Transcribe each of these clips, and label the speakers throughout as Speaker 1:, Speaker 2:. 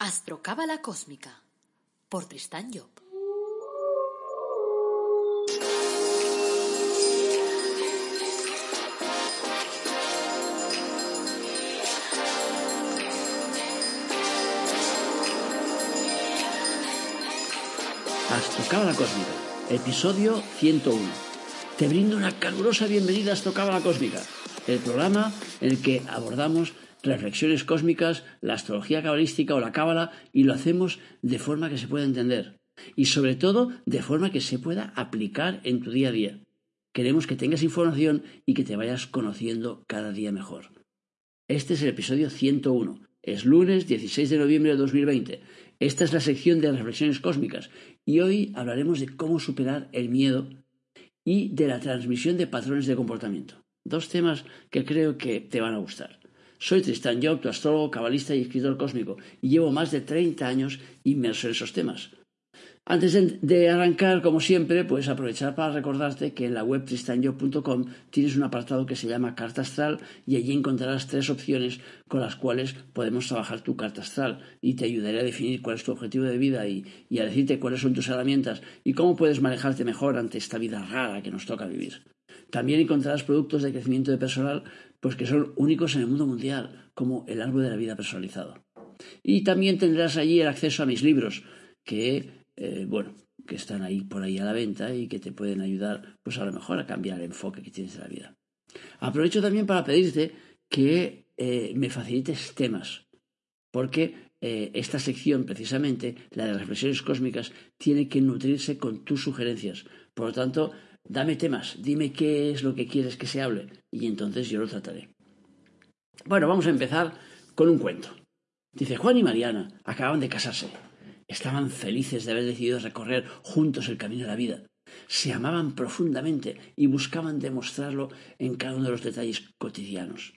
Speaker 1: Astrocábala Cósmica por Tristán Job.
Speaker 2: Astrocábala Cósmica, episodio 101. Te brindo una calurosa bienvenida a Astrocábala Cósmica, el programa en el que abordamos reflexiones cósmicas, la astrología cabalística o la cábala y lo hacemos de forma que se pueda entender y sobre todo de forma que se pueda aplicar en tu día a día. Queremos que tengas información y que te vayas conociendo cada día mejor. Este es el episodio 101. Es lunes 16 de noviembre de 2020. Esta es la sección de reflexiones cósmicas y hoy hablaremos de cómo superar el miedo y de la transmisión de patrones de comportamiento. Dos temas que creo que te van a gustar. Soy Tristan Job, tu astrólogo, cabalista y escritor cósmico, y llevo más de 30 años inmerso en esos temas. Antes de arrancar, como siempre, puedes aprovechar para recordarte que en la web tristanjob.com tienes un apartado que se llama Carta Astral y allí encontrarás tres opciones con las cuales podemos trabajar tu carta astral y te ayudaré a definir cuál es tu objetivo de vida y a decirte cuáles son tus herramientas y cómo puedes manejarte mejor ante esta vida rara que nos toca vivir. También encontrarás productos de crecimiento de personal pues que son únicos en el mundo mundial, como el árbol de la vida personalizado. Y también tendrás allí el acceso a mis libros, que, eh, bueno, que están ahí por ahí a la venta y que te pueden ayudar, pues a lo mejor a cambiar el enfoque que tienes de la vida. Aprovecho también para pedirte que eh, me facilites temas, porque eh, esta sección, precisamente, la de reflexiones cósmicas, tiene que nutrirse con tus sugerencias. Por lo tanto, Dame temas, dime qué es lo que quieres que se hable y entonces yo lo trataré. Bueno, vamos a empezar con un cuento. Dice, Juan y Mariana acababan de casarse. Estaban felices de haber decidido recorrer juntos el camino de la vida. Se amaban profundamente y buscaban demostrarlo en cada uno de los detalles cotidianos.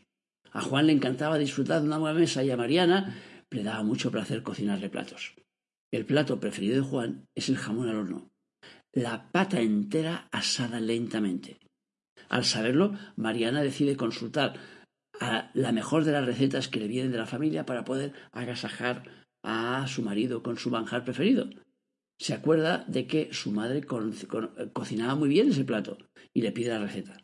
Speaker 2: A Juan le encantaba disfrutar de una buena mesa y a Mariana le daba mucho placer cocinarle platos. El plato preferido de Juan es el jamón al horno la pata entera asada lentamente. Al saberlo, Mariana decide consultar a la mejor de las recetas que le vienen de la familia para poder agasajar a su marido con su manjar preferido. Se acuerda de que su madre cocinaba muy bien ese plato y le pide la receta.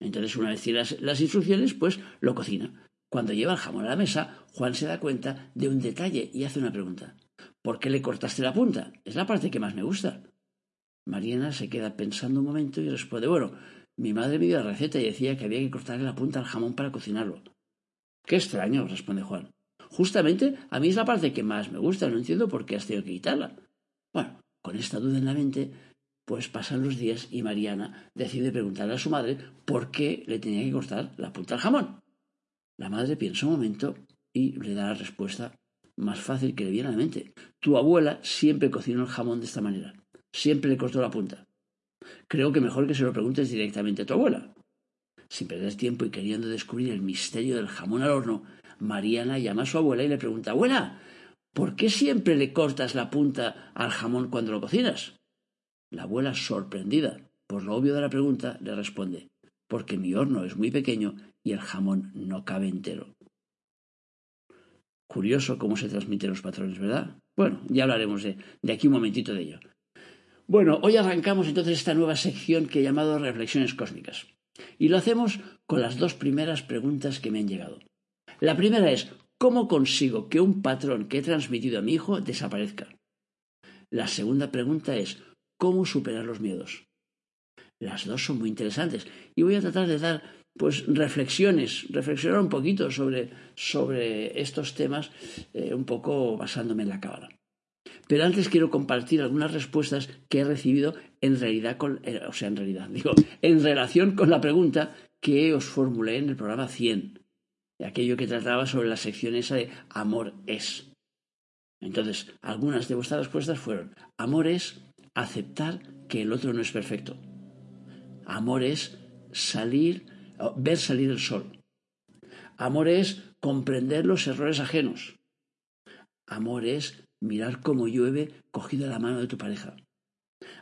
Speaker 2: Entonces, una vez tiene las, las instrucciones, pues lo cocina. Cuando lleva el jamón a la mesa, Juan se da cuenta de un detalle y hace una pregunta. ¿Por qué le cortaste la punta? Es la parte que más me gusta. Mariana se queda pensando un momento y responde Bueno, mi madre me dio la receta y decía que había que cortarle la punta al jamón para cocinarlo. Qué extraño, responde Juan. Justamente a mí es la parte que más me gusta, no entiendo por qué has tenido que quitarla. Bueno, con esta duda en la mente, pues pasan los días y Mariana decide preguntarle a su madre por qué le tenía que cortar la punta al jamón. La madre piensa un momento y le da la respuesta más fácil que le viene a la mente. Tu abuela siempre cocinó el jamón de esta manera siempre le cortó la punta. Creo que mejor que se lo preguntes directamente a tu abuela. Sin perder tiempo y queriendo descubrir el misterio del jamón al horno, Mariana llama a su abuela y le pregunta Abuela, ¿por qué siempre le cortas la punta al jamón cuando lo cocinas? La abuela, sorprendida por lo obvio de la pregunta, le responde Porque mi horno es muy pequeño y el jamón no cabe entero. Curioso cómo se transmiten los patrones, ¿verdad? Bueno, ya hablaremos de, de aquí un momentito de ello. Bueno, hoy arrancamos entonces esta nueva sección que he llamado Reflexiones Cósmicas. Y lo hacemos con las dos primeras preguntas que me han llegado. La primera es, ¿cómo consigo que un patrón que he transmitido a mi hijo desaparezca? La segunda pregunta es, ¿cómo superar los miedos? Las dos son muy interesantes y voy a tratar de dar pues reflexiones, reflexionar un poquito sobre, sobre estos temas, eh, un poco basándome en la cábala. Pero antes quiero compartir algunas respuestas que he recibido en realidad eh, o sea, en realidad, digo, en relación con la pregunta que os formulé en el programa 100, aquello que trataba sobre la sección esa de amor es. Entonces, algunas de vuestras respuestas fueron, amor es aceptar que el otro no es perfecto. Amor es salir, ver salir el sol. Amor es comprender los errores ajenos. Amor es mirar cómo llueve cogido la mano de tu pareja.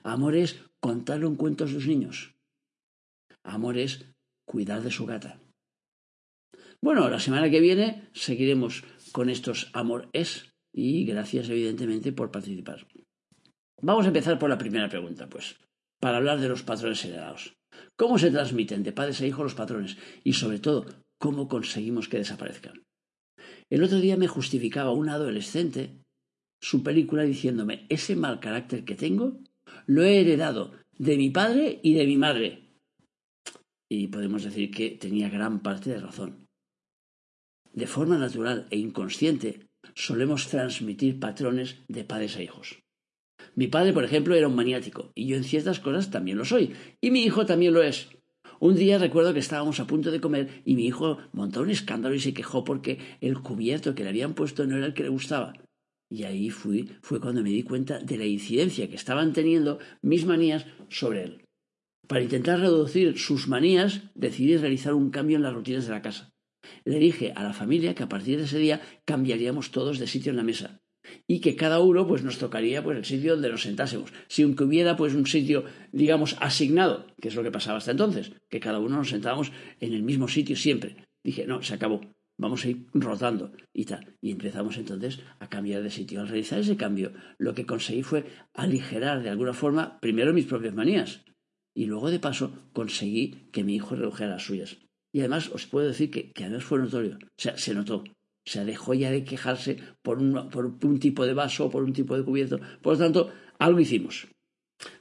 Speaker 2: Amor es contarle un cuento a sus niños. Amor es cuidar de su gata. Bueno, la semana que viene seguiremos con estos amor es y gracias evidentemente por participar. Vamos a empezar por la primera pregunta, pues, para hablar de los patrones heredados. ¿Cómo se transmiten de padres a hijos los patrones? Y sobre todo, ¿cómo conseguimos que desaparezcan? El otro día me justificaba un adolescente su película diciéndome, ese mal carácter que tengo lo he heredado de mi padre y de mi madre. Y podemos decir que tenía gran parte de razón. De forma natural e inconsciente, solemos transmitir patrones de padres a hijos. Mi padre, por ejemplo, era un maniático, y yo en ciertas cosas también lo soy, y mi hijo también lo es. Un día recuerdo que estábamos a punto de comer y mi hijo montó un escándalo y se quejó porque el cubierto que le habían puesto no era el que le gustaba. Y ahí fui, fue cuando me di cuenta de la incidencia que estaban teniendo mis manías sobre él. Para intentar reducir sus manías, decidí realizar un cambio en las rutinas de la casa. Le dije a la familia que a partir de ese día cambiaríamos todos de sitio en la mesa y que cada uno pues nos tocaría pues el sitio donde nos sentásemos. Si aunque hubiera pues un sitio digamos asignado, que es lo que pasaba hasta entonces, que cada uno nos sentábamos en el mismo sitio siempre. Dije, no, se acabó vamos a ir rotando y tal. Y empezamos entonces a cambiar de sitio. Al realizar ese cambio, lo que conseguí fue aligerar de alguna forma primero mis propias manías y luego de paso conseguí que mi hijo redujera las suyas. Y además os puedo decir que, que además fue notorio, o sea, se notó. O sea, dejó ya de quejarse por un, por un tipo de vaso o por un tipo de cubierto. Por lo tanto, algo hicimos.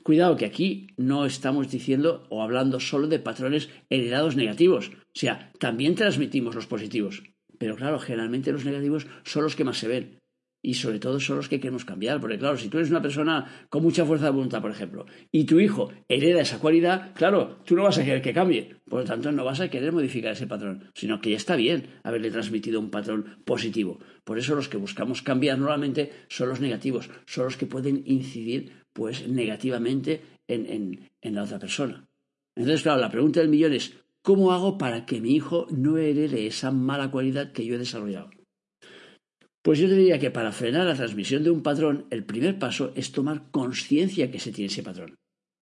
Speaker 2: Cuidado que aquí no estamos diciendo o hablando solo de patrones heredados negativos, o sea, también transmitimos los positivos, pero claro, generalmente los negativos son los que más se ven y sobre todo son los que queremos cambiar, porque claro, si tú eres una persona con mucha fuerza de voluntad, por ejemplo, y tu hijo hereda esa cualidad, claro, tú no vas a querer que cambie, por lo tanto no vas a querer modificar ese patrón, sino que ya está bien haberle transmitido un patrón positivo. Por eso los que buscamos cambiar normalmente son los negativos, son los que pueden incidir pues negativamente en, en, la otra persona. Entonces, claro, la pregunta del millón es, ¿cómo hago para que mi hijo no herede esa mala cualidad que yo he desarrollado? Pues yo te diría que para frenar la transmisión de un patrón, el primer paso es tomar conciencia que se tiene ese patrón.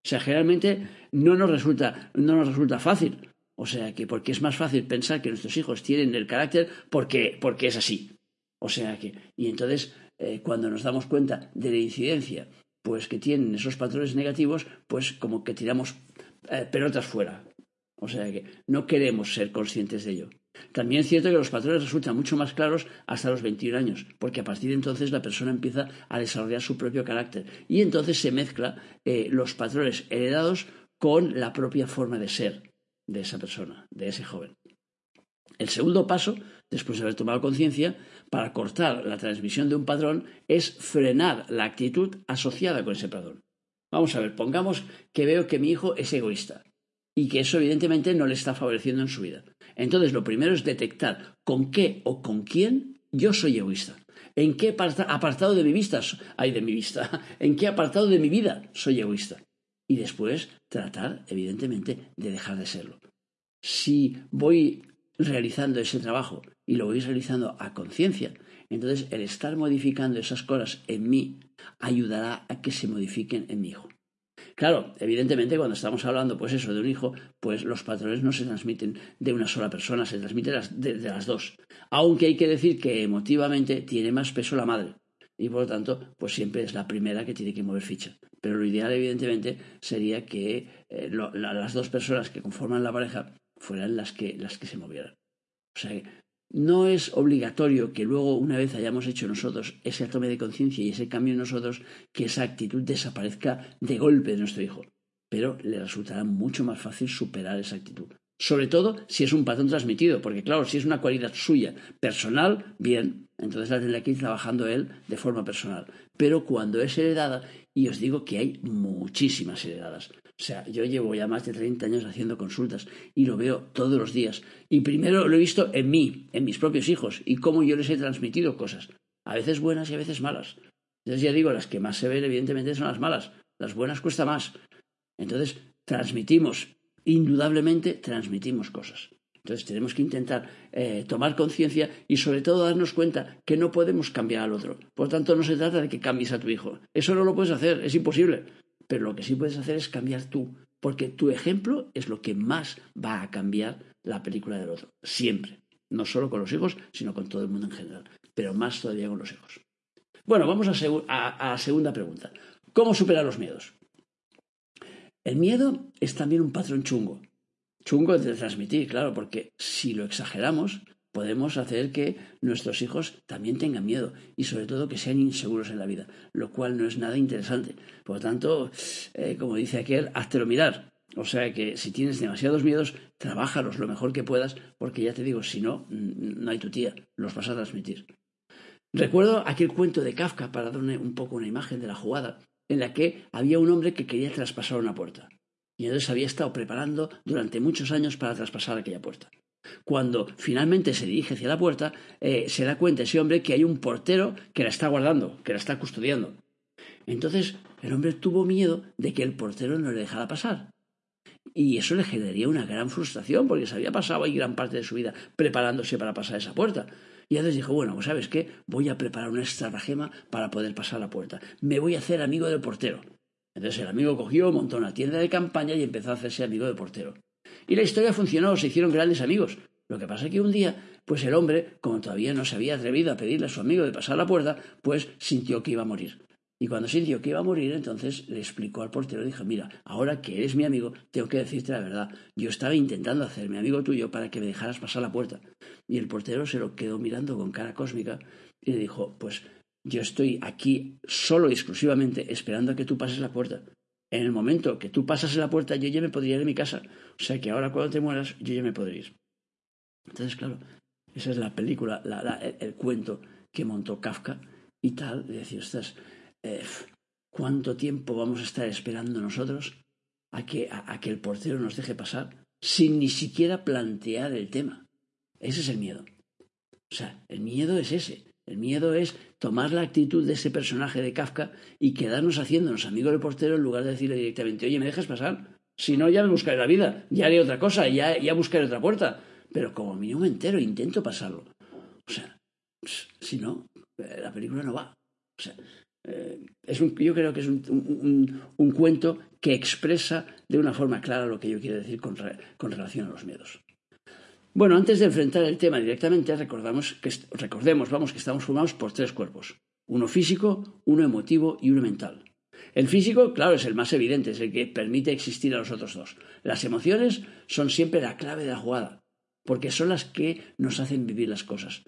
Speaker 2: O sea, generalmente no nos resulta, no nos resulta fácil. O sea, que porque es más fácil pensar que nuestros hijos tienen el carácter porque, porque es así. O sea que, y entonces, eh, cuando nos damos cuenta de la incidencia pues que tienen esos patrones negativos, pues como que tiramos eh, pelotas fuera. O sea que no queremos ser conscientes de ello. También es cierto que los patrones resultan mucho más claros hasta los 21 años, porque a partir de entonces la persona empieza a desarrollar su propio carácter y entonces se mezcla eh, los patrones heredados con la propia forma de ser de esa persona, de ese joven. El segundo paso, después de haber tomado conciencia, para cortar la transmisión de un patrón es frenar la actitud asociada con ese patrón. Vamos a ver, pongamos que veo que mi hijo es egoísta y que eso evidentemente no le está favoreciendo en su vida. Entonces, lo primero es detectar con qué o con quién yo soy egoísta. ¿En qué apartado de mi vista, hay de mi vista? ¿En qué apartado de mi vida soy egoísta? Y después tratar, evidentemente, de dejar de serlo. Si voy realizando ese trabajo y lo voy realizando a conciencia, entonces el estar modificando esas cosas en mí ayudará a que se modifiquen en mi hijo. Claro, evidentemente cuando estamos hablando pues eso de un hijo, pues los patrones no se transmiten de una sola persona, se transmiten de, las dos. Aunque hay que decir que emotivamente tiene más peso la madre y por lo tanto pues siempre es la primera que tiene que mover ficha. Pero lo ideal evidentemente sería que eh, las dos personas que conforman la pareja fueran las que, las que se movieran. O sea, no es obligatorio que luego, una vez hayamos hecho nosotros ese tome de conciencia y ese cambio en nosotros, que esa actitud desaparezca de golpe de nuestro hijo. Pero le resultará mucho más fácil superar esa actitud. Sobre todo si es un patrón transmitido, porque claro, si es una cualidad suya, personal, bien, entonces la tendrá que ir trabajando él de forma personal. Pero cuando es heredada, y os digo que hay muchísimas heredadas, o sea, yo llevo ya más de 30 años haciendo consultas y lo veo todos los días. Y primero lo he visto en mí, en mis propios hijos, y cómo yo les he transmitido cosas, a veces buenas y a veces malas. Entonces ya digo, las que más se ven evidentemente son las malas, las buenas cuesta más. Entonces transmitimos, indudablemente transmitimos cosas. Entonces tenemos que intentar eh, tomar conciencia y sobre todo darnos cuenta que no podemos cambiar al otro. Por tanto, no se trata de que cambies a tu hijo. Eso no lo puedes hacer, es imposible. Pero lo que sí puedes hacer es cambiar tú, porque tu ejemplo es lo que más va a cambiar la película del otro, siempre. No solo con los hijos, sino con todo el mundo en general, pero más todavía con los hijos. Bueno, vamos a, la segunda pregunta. ¿Cómo superar los miedos? El miedo es también un patrón chungo. Chungo de transmitir, claro, porque si lo exageramos, podemos hacer que nuestros hijos también tengan miedo y sobre todo que sean inseguros en la vida, lo cual no es nada interesante. Por lo tanto, eh, como dice aquel, háztelo mirar. O sea que si tienes demasiados miedos, trabájalos lo mejor que puedas, porque ya te digo, si no, no hay tu tía, los vas a transmitir. Recuerdo aquel cuento de Kafka, para darle un poco una imagen de la jugada, en la que había un hombre que quería traspasar una puerta. Y entonces había estado preparando durante muchos años para traspasar aquella puerta. Cuando finalmente se dirige hacia la puerta, eh, se da cuenta ese hombre que hay un portero que la está guardando, que la está custodiando. Entonces el hombre tuvo miedo de que el portero no le dejara pasar. Y eso le generaría una gran frustración, porque se había pasado ahí gran parte de su vida preparándose para pasar esa puerta. Y entonces dijo, bueno, pues sabes qué, voy a preparar una estratagema para poder pasar la puerta. Me voy a hacer amigo del portero. Entonces el amigo cogió, montó una tienda de campaña y empezó a hacerse amigo del portero. Y la historia funcionó, se hicieron grandes amigos. Lo que pasa es que un día, pues el hombre, como todavía no se había atrevido a pedirle a su amigo de pasar la puerta, pues sintió que iba a morir. Y cuando sintió que iba a morir, entonces le explicó al portero, dijo, mira, ahora que eres mi amigo, tengo que decirte la verdad. Yo estaba intentando hacerme amigo tuyo para que me dejaras pasar la puerta. Y el portero se lo quedó mirando con cara cósmica y le dijo, pues yo estoy aquí solo y exclusivamente esperando a que tú pases la puerta en el momento que tú pasas en la puerta, yo ya me podría ir de mi casa. O sea que ahora cuando te mueras, yo ya me podría ir. Entonces, claro, esa es la película, el, cuento que montó Kafka y tal. De decir, ostras, eh, ¿cuánto tiempo vamos a estar esperando nosotros a que, a que el portero nos deje pasar sin ni siquiera plantear el tema? Ese es el miedo. O sea, el miedo es ese. El miedo es tomar la actitud de ese personaje de Kafka y quedarnos haciéndonos amigos del portero en lugar de decirle directamente, oye, ¿me dejas pasar? Si no, ya me buscaré la vida, ya haré otra cosa, ya, ya buscaré otra puerta. Pero como mínimo entero intento pasarlo. O sea, si no, eh, la película no va. O sea, eh, es un, yo creo que es un, un, cuento que expresa de una forma clara lo que yo quiero decir con, con relación a los miedos. Bueno, antes de enfrentar el tema directamente, recordamos que, recordemos vamos, que estamos formados por tres cuerpos. Uno físico, uno emotivo y uno mental. El físico, claro, es el más evidente, es el que permite existir a los otros dos. Las emociones son siempre la clave de la jugada, porque son las que nos hacen vivir las cosas,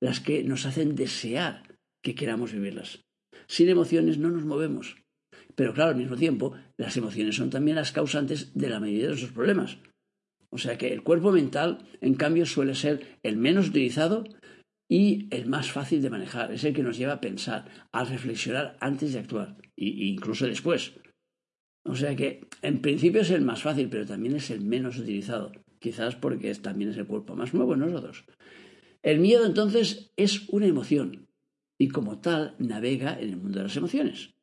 Speaker 2: las que nos hacen desear que queramos vivirlas. Sin emociones no nos movemos. Pero claro, al mismo tiempo, las emociones son también las causantes de la mayoría de nuestros problemas. O sea que el cuerpo mental, en cambio, suele ser el menos utilizado y el más fácil de manejar. Es el que nos lleva a pensar, a reflexionar antes de actuar, e incluso después. O sea que, en principio es el más fácil, pero también es el menos utilizado. Quizás porque también es el cuerpo más nuevo en nosotros. El miedo, entonces, es una emoción y como tal navega en el mundo de las emociones.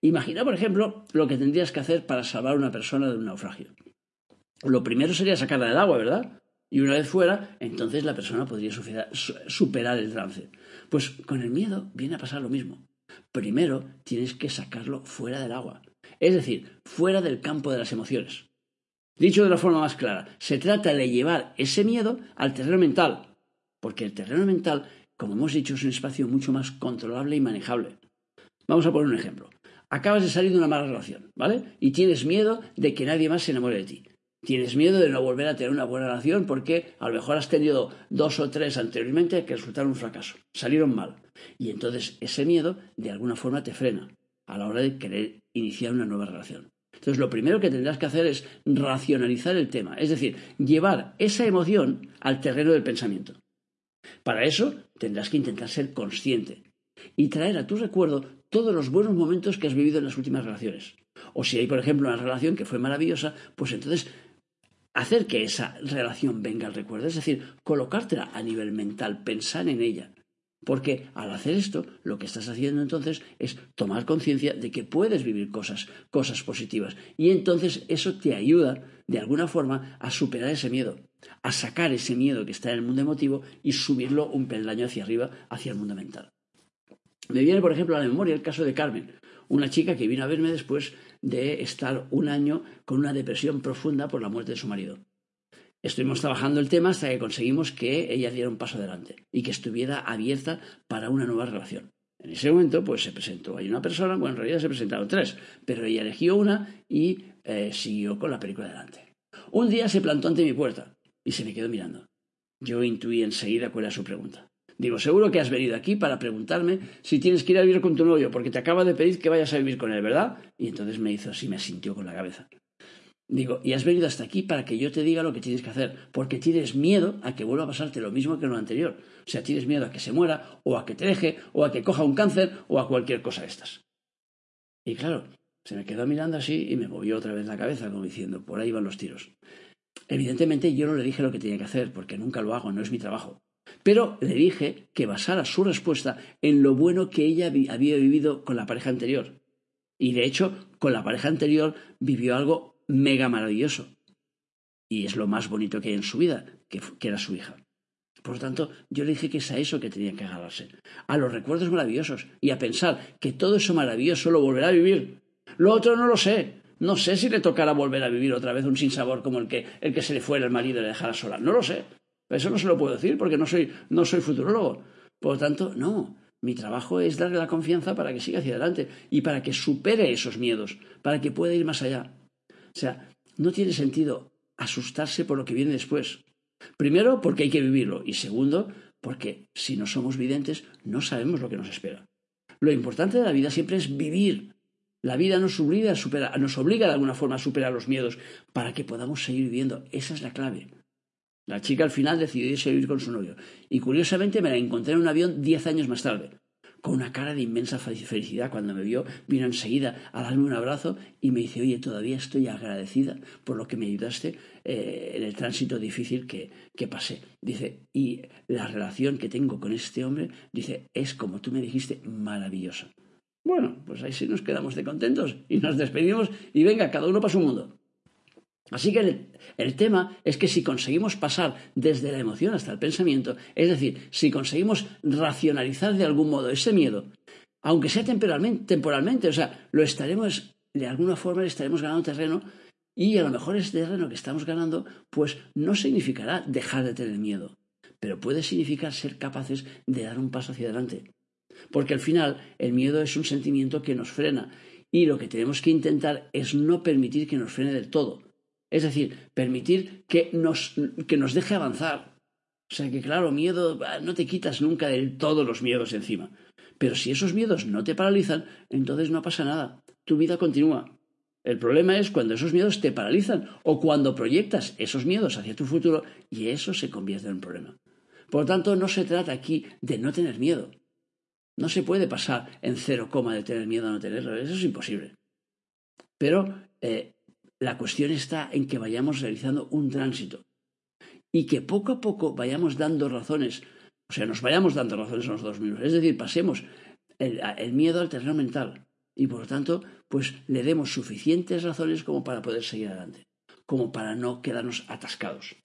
Speaker 2: Imagina, por ejemplo, lo que tendrías que hacer para salvar a una persona de un naufragio lo primero sería sacarla del agua, ¿verdad? Y una vez fuera, entonces la persona podría superar el trance. Pues con el miedo viene a pasar lo mismo. Primero tienes que sacarlo fuera del agua, es decir, fuera del campo de las emociones. Dicho de la forma más clara, se trata de llevar ese miedo al terreno mental, porque el terreno mental, como hemos dicho, es un espacio mucho más controlable y manejable. Vamos a poner un ejemplo. Acabas de salir de una mala relación, ¿vale? Y tienes miedo de que nadie más se enamore de ti. Tienes miedo de no volver a tener una buena relación porque a lo mejor has tenido dos o tres anteriormente que resultaron un fracaso, salieron mal. Y entonces ese miedo de alguna forma te frena a la hora de querer iniciar una nueva relación. Entonces lo primero que tendrás que hacer es racionalizar el tema, es decir, llevar esa emoción al terreno del pensamiento. Para eso tendrás que intentar ser consciente y traer a tu recuerdo todos los buenos momentos que has vivido en las últimas relaciones. O si hay, por ejemplo, una relación que fue maravillosa, pues entonces hacer que esa relación venga al recuerdo, es decir, colocártela a nivel mental, pensar en ella. Porque al hacer esto, lo que estás haciendo entonces es tomar conciencia de que puedes vivir cosas, cosas positivas. Y entonces eso te ayuda, de alguna forma, a superar ese miedo, a sacar ese miedo que está en el mundo emotivo y subirlo un peldaño hacia arriba, hacia el mundo mental. Me viene, por ejemplo, a la memoria el caso de Carmen, una chica que vino a verme después de estar un año con una depresión profunda por la muerte de su marido. Estuvimos trabajando el tema hasta que conseguimos que ella diera un paso adelante y que estuviera abierta para una nueva relación. En ese momento, pues se presentó ahí una persona, bueno, en realidad se presentaron tres, pero ella eligió una y eh, siguió con la película adelante. Un día se plantó ante mi puerta y se me quedó mirando. Yo intuí enseguida cuál era su pregunta. Digo, seguro que has venido aquí para preguntarme si tienes que ir a vivir con tu novio, porque te acaba de pedir que vayas a vivir con él, ¿verdad? Y entonces me hizo así, me sintió con la cabeza. Digo, y has venido hasta aquí para que yo te diga lo que tienes que hacer, porque tienes miedo a que vuelva a pasarte lo mismo que en lo anterior. O sea, tienes miedo a que se muera, o a que te deje, o a que coja un cáncer, o a cualquier cosa de estas. Y claro, se me quedó mirando así y me movió otra vez la cabeza, como diciendo, por ahí van los tiros. Evidentemente yo no le dije lo que tenía que hacer, porque nunca lo hago, no es mi trabajo. Pero le dije que basara su respuesta en lo bueno que ella había vivido con la pareja anterior. Y de hecho, con la pareja anterior vivió algo mega maravilloso. Y es lo más bonito que hay en su vida, que, era su hija. Por lo tanto, yo le dije que es a eso que tenía que agarrarse, a los recuerdos maravillosos y a pensar que todo eso maravilloso lo volverá a vivir. Lo otro no lo sé. No sé si le tocará volver a vivir otra vez un sinsabor como el que, el que se le fuera el marido y le dejara sola. No lo sé. Eso no se lo puedo decir porque no soy, no soy futurólogo. Por lo tanto, no. Mi trabajo es darle la confianza para que siga hacia adelante y para que supere esos miedos, para que pueda ir más allá. O sea, no tiene sentido asustarse por lo que viene después. Primero, porque hay que vivirlo. Y segundo, porque si no somos videntes, no sabemos lo que nos espera. Lo importante de la vida siempre es vivir. La vida nos obliga, nos obliga de alguna forma a superar los miedos para que podamos seguir viviendo. Esa es la clave. La chica al final decidió irse a vivir con su novio. Y curiosamente me la encontré en un avión diez años más tarde con una cara de inmensa felicidad. Cuando me vio, vino enseguida a darme un abrazo y me dice, oye, todavía estoy agradecida por lo que me ayudaste eh, en el tránsito difícil que, que pasé. Dice, y la relación que tengo con este hombre, dice, es como tú me dijiste, maravillosa. Bueno, pues ahí sí nos quedamos de contentos y nos despedimos y venga, cada uno para su mundo. Así que el, tema es que si conseguimos pasar desde la emoción hasta el pensamiento, es decir, si conseguimos racionalizar de algún modo ese miedo, aunque sea temporalmente, temporalmente o sea, lo estaremos, de alguna forma le estaremos ganando terreno y a lo mejor ese terreno que estamos ganando, pues no significará dejar de tener miedo, pero puede significar ser capaces de dar un paso hacia adelante. Porque al final el miedo es un sentimiento que nos frena y lo que tenemos que intentar es no permitir que nos frene del todo es decir, permitir que nos, que nos deje avanzar. O sea que, claro, miedo, no te quitas nunca de todos los miedos encima. Pero si esos miedos no te paralizan, entonces no pasa nada. Tu vida continúa. El problema es cuando esos miedos te paralizan o cuando proyectas esos miedos hacia tu futuro y eso se convierte en un problema. Por lo tanto, no se trata aquí de no tener miedo. No se puede pasar en cero coma de tener miedo a no tenerlo. Eso es imposible. Pero eh, la cuestión está en que vayamos realizando un tránsito y que poco a poco vayamos dando razones, o sea, nos vayamos dando razones a los dos mismos. Es decir, pasemos el, miedo al terreno mental y por lo tanto, pues le demos suficientes razones como para poder seguir adelante, como para no quedarnos atascados.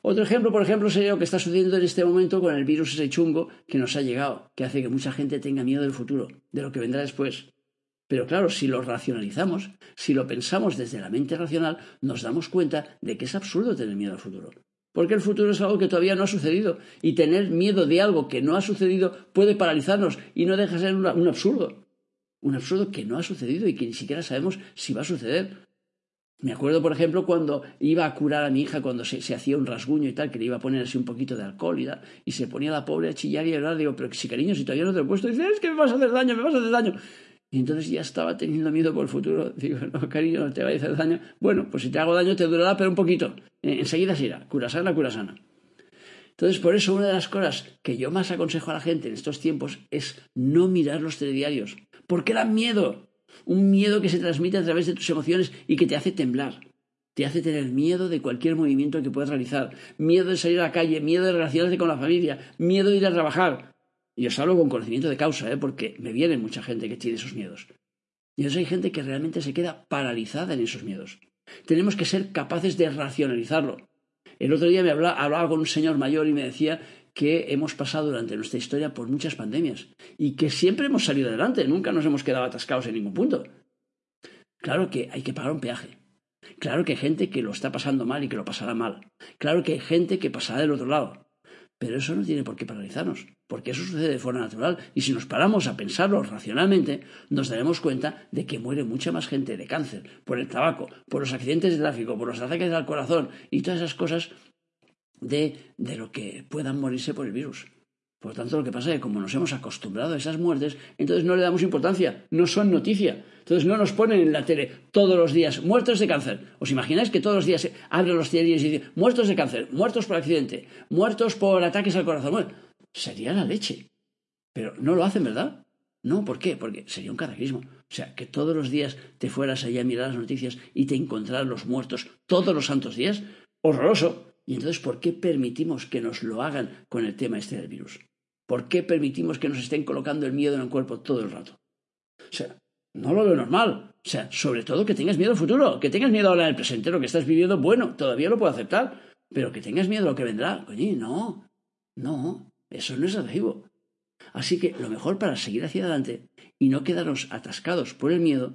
Speaker 2: Otro ejemplo, por ejemplo, sería lo que está sucediendo en este momento con el virus ese chungo que nos ha llegado, que hace que mucha gente tenga miedo del futuro, de lo que vendrá después. Pero claro, si lo racionalizamos, si lo pensamos desde la mente racional, nos damos cuenta de que es absurdo tener miedo al futuro. Porque el futuro es algo que todavía no ha sucedido. Y tener miedo de algo que no ha sucedido puede paralizarnos y no deja de ser un absurdo. Un absurdo que no ha sucedido y que ni siquiera sabemos si va a suceder. Me acuerdo, por ejemplo, cuando iba a curar a mi hija cuando se, hacía un rasguño y tal, que le iba a poner así un poquito de alcohol y tal, y se ponía la pobre a chillar y a llorar. Digo, pero si cariño, si todavía no te lo he puesto, y dice, es que me vas a hacer daño, me vas a hacer daño. Y entonces ya estaba teniendo miedo por el futuro. Digo, no, cariño, no te va a hacer daño. Bueno, pues si te hago daño te durará, pero un poquito. Eh, enseguida se irá. Cura sana, cura sana. Entonces, por eso una de las cosas que yo más aconsejo a la gente en estos tiempos es no mirar los telediarios. Porque dan miedo. Un miedo que se transmite a través de tus emociones y que te hace temblar. Te hace tener miedo de cualquier movimiento que puedas realizar. Miedo de salir a la calle, miedo de relacionarte con la familia, miedo de ir a trabajar, y os hablo con conocimiento de causa, ¿eh? porque me viene mucha gente que tiene esos miedos. Y entonces hay gente que realmente se queda paralizada en esos miedos. Tenemos que ser capaces de racionalizarlo. El otro día me hablaba, hablaba con un señor mayor y me decía que hemos pasado durante nuestra historia por muchas pandemias y que siempre hemos salido adelante, nunca nos hemos quedado atascados en ningún punto. Claro que hay que pagar un peaje. Claro que hay gente que lo está pasando mal y que lo pasará mal. Claro que hay gente que pasará del otro lado. Pero eso no tiene por qué paralizarnos, porque eso sucede de forma natural. Y si nos paramos a pensarlo racionalmente, nos daremos cuenta de que muere mucha más gente de cáncer, por el tabaco, por los accidentes de tráfico, por los ataques al corazón y todas esas cosas de, de lo que puedan morirse por el virus. Por lo tanto, lo que pasa es que como nos hemos acostumbrado a esas muertes, entonces no le damos importancia, no son noticia. Entonces no nos ponen en la tele todos los días muertos de cáncer. ¿Os imagináis que todos los días abren los diarios y dicen muertos de cáncer, muertos por accidente, muertos por ataques al corazón? Sería la leche. Pero no lo hacen, ¿verdad? No, ¿por qué? Porque sería un cataclismo. O sea, que todos los días te fueras allá a mirar las noticias y te encontraras los muertos todos los santos días. Horroroso. Y entonces, ¿por qué permitimos que nos lo hagan con el tema este del virus? ¿Por qué permitimos que nos estén colocando el miedo en el cuerpo todo el rato? O sea, no lo veo normal. O sea, sobre todo que tengas miedo al futuro, que tengas miedo ahora el presente, lo que estás viviendo, bueno, todavía lo puedo aceptar, pero que tengas miedo a lo que vendrá, coño, no, no, eso no es atractivo. Así que lo mejor para seguir hacia adelante y no quedarnos atascados por el miedo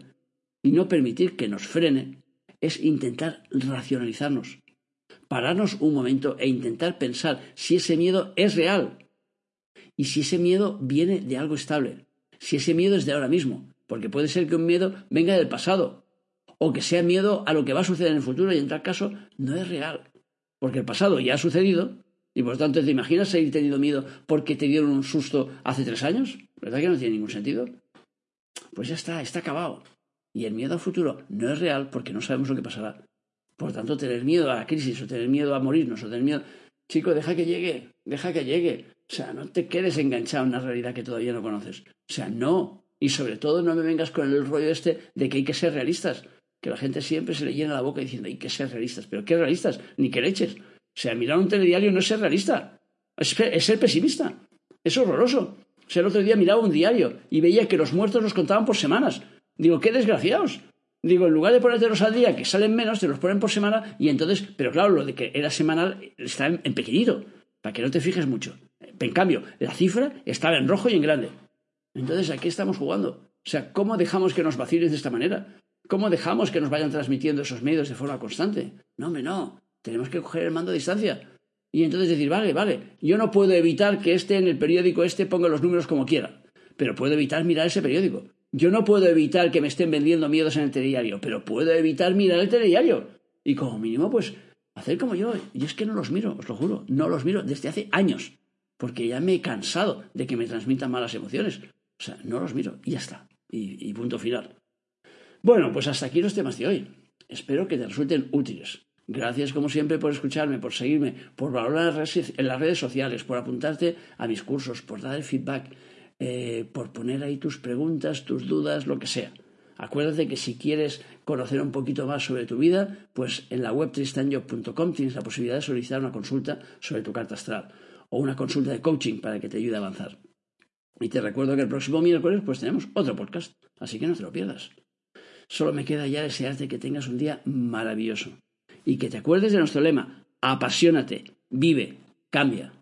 Speaker 2: y no permitir que nos frene es intentar racionalizarnos, pararnos un momento e intentar pensar si ese miedo es real y si ese miedo viene de algo estable, si ese miedo es de ahora mismo, porque puede ser que un miedo venga del pasado, o que sea miedo a lo que va a suceder en el futuro y en tal caso no es real, porque el pasado ya ha sucedido y por tanto te imaginas seguir teniendo miedo porque te dieron un susto hace tres años, ¿verdad que no tiene ningún sentido? Pues ya está, está acabado. Y el miedo al futuro no es real porque no sabemos lo que pasará. Por tanto, tener miedo a la crisis o tener miedo a morirnos o tener miedo... Chico, deja que llegue, deja que llegue. O sea, no te quedes enganchado en una realidad que todavía no conoces. O sea, no. Y sobre todo no me vengas con el rollo este de que hay que ser realistas. Que la gente siempre se le llena la boca diciendo hay que ser realistas. Pero ¿qué realistas? Ni que leches. O sea, mirar un telediario no es ser realista. Es, ser pesimista. Es horroroso. O sea, el otro día miraba un diario y veía que los muertos los contaban por semanas. Digo, qué desgraciados. Digo, en lugar de ponértelos al día, que salen menos, te los ponen por semana y entonces, pero claro, lo de que era semanal está en pequeñito, para que no te fijes mucho. En cambio, la cifra estaba en rojo y en grande. Entonces, ¿a qué estamos jugando? O sea, ¿cómo dejamos que nos vacilen de esta manera? ¿Cómo dejamos que nos vayan transmitiendo esos medios de forma constante? No, hombre, no. Tenemos que coger el mando a distancia. Y entonces decir, vale, vale, yo no puedo evitar que este en el periódico este ponga los números como quiera, pero puedo evitar mirar ese periódico. Yo no puedo evitar que me estén vendiendo miedos en el telediario, pero puedo evitar mirar el telediario. Y como mínimo, pues, hacer como yo. Y es que no los miro, os lo juro, no los miro desde hace años porque ya me he cansado de que me transmitan malas emociones. O sea, no los miro y ya está. Y, punto final. Bueno, pues hasta aquí los temas de hoy. Espero que te resulten útiles. Gracias como siempre por escucharme, por seguirme, por valorar en las redes sociales, por apuntarte a mis cursos, por dar el feedback, eh, por poner ahí tus preguntas, tus dudas, lo que sea. Acuérdate que si quieres conocer un poquito más sobre tu vida, pues en la web tristanjob.com tienes la posibilidad de solicitar una consulta sobre tu carta astral o una consulta de coaching para que te ayude a avanzar. Y te recuerdo que el próximo miércoles pues tenemos otro podcast, así que no te lo pierdas. Solo me queda ya desearte que tengas un día maravilloso y que te acuerdes de nuestro lema, apasionate, vive, cambia.